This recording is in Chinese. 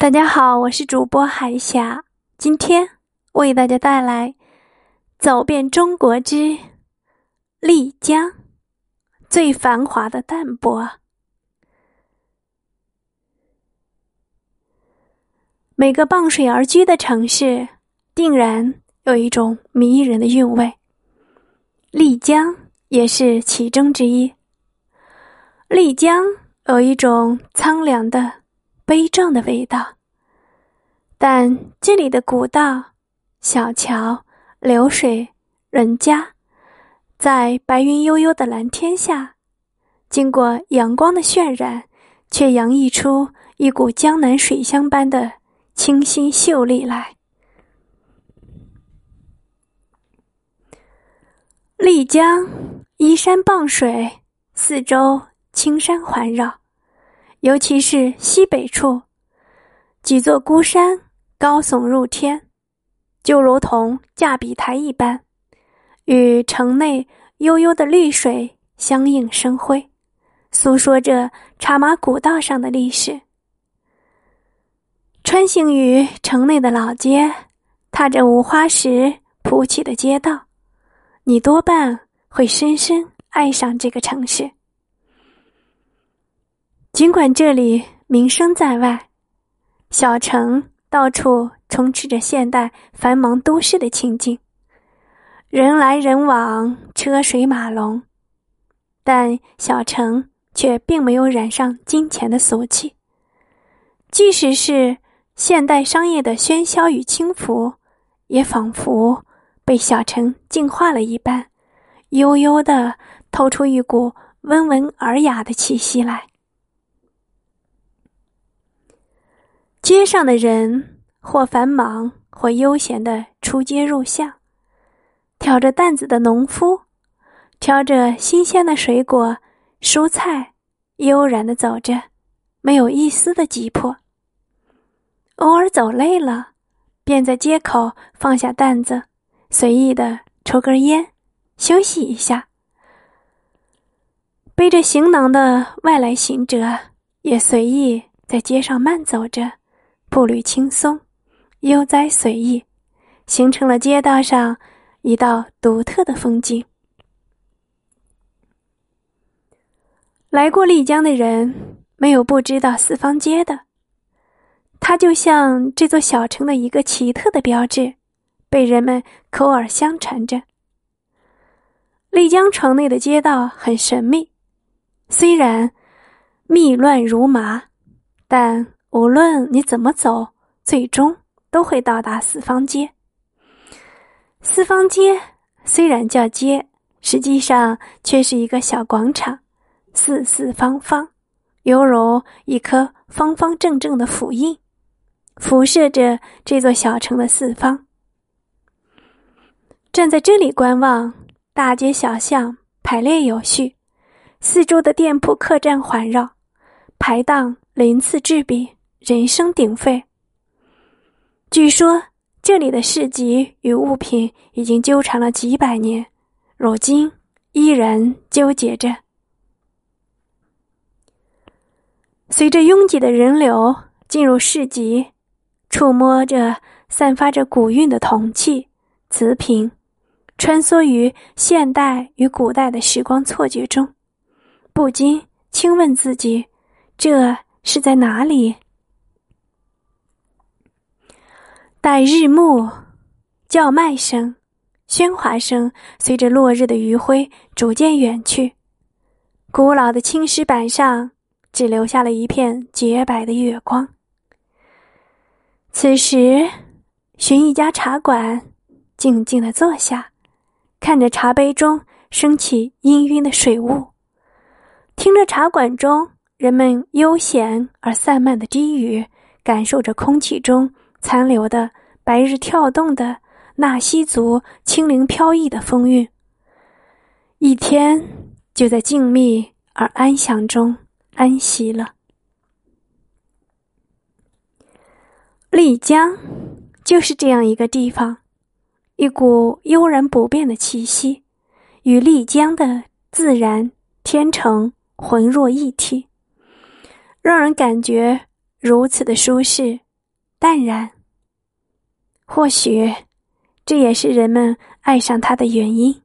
大家好，我是主播海霞，今天为大家带来《走遍中国之丽江》，最繁华的淡泊。每个傍水而居的城市，定然有一种迷人的韵味。丽江也是其中之一。丽江有一种苍凉的。悲壮的味道，但这里的古道、小桥、流水、人家，在白云悠悠的蓝天下，经过阳光的渲染，却洋溢出一股江南水乡般的清新秀丽来。丽江依山傍水，四周青山环绕。尤其是西北处，几座孤山高耸入天，就如同架笔台一般，与城内悠悠的绿水相映生辉，诉说着茶马古道上的历史。穿行于城内的老街，踏着五花石铺起的街道，你多半会深深爱上这个城市。尽管这里名声在外，小城到处充斥着现代繁忙都市的情景，人来人往，车水马龙，但小城却并没有染上金钱的俗气。即使是现代商业的喧嚣与轻浮，也仿佛被小城净化了一般，悠悠的透出一股温文尔雅的气息来。街上的人或繁忙，或悠闲的出街入巷，挑着担子的农夫，挑着新鲜的水果、蔬菜，悠然的走着，没有一丝的急迫。偶尔走累了，便在街口放下担子，随意的抽根烟，休息一下。背着行囊的外来行者，也随意在街上慢走着。步履轻松，悠哉随意，形成了街道上一道独特的风景。来过丽江的人，没有不知道四方街的。它就像这座小城的一个奇特的标志，被人们口耳相传着。丽江城内的街道很神秘，虽然密乱如麻，但。无论你怎么走，最终都会到达四方街。四方街虽然叫街，实际上却是一个小广场，四四方方，犹如一颗方方正正的符印，辐射着这座小城的四方。站在这里观望，大街小巷排列有序，四周的店铺客栈环绕，排档鳞次栉比。人声鼎沸。据说这里的市集与物品已经纠缠了几百年，如今依然纠结着。随着拥挤的人流进入市集，触摸着散发着古韵的铜器、瓷瓶，穿梭于现代与古代的时光错觉中，不禁轻问自己：这是在哪里？待日暮，叫卖声、喧哗声随着落日的余晖逐渐远去，古老的青石板上只留下了一片洁白的月光。此时，寻一家茶馆，静静的坐下，看着茶杯中升起氤氲的水雾，听着茶馆中人们悠闲而散漫的低语，感受着空气中。残留的白日跳动的纳西族轻灵飘逸的风韵，一天就在静谧而安详中安息了。丽江就是这样一个地方，一股悠然不变的气息，与丽江的自然天成浑若一体，让人感觉如此的舒适淡然。或许，这也是人们爱上他的原因。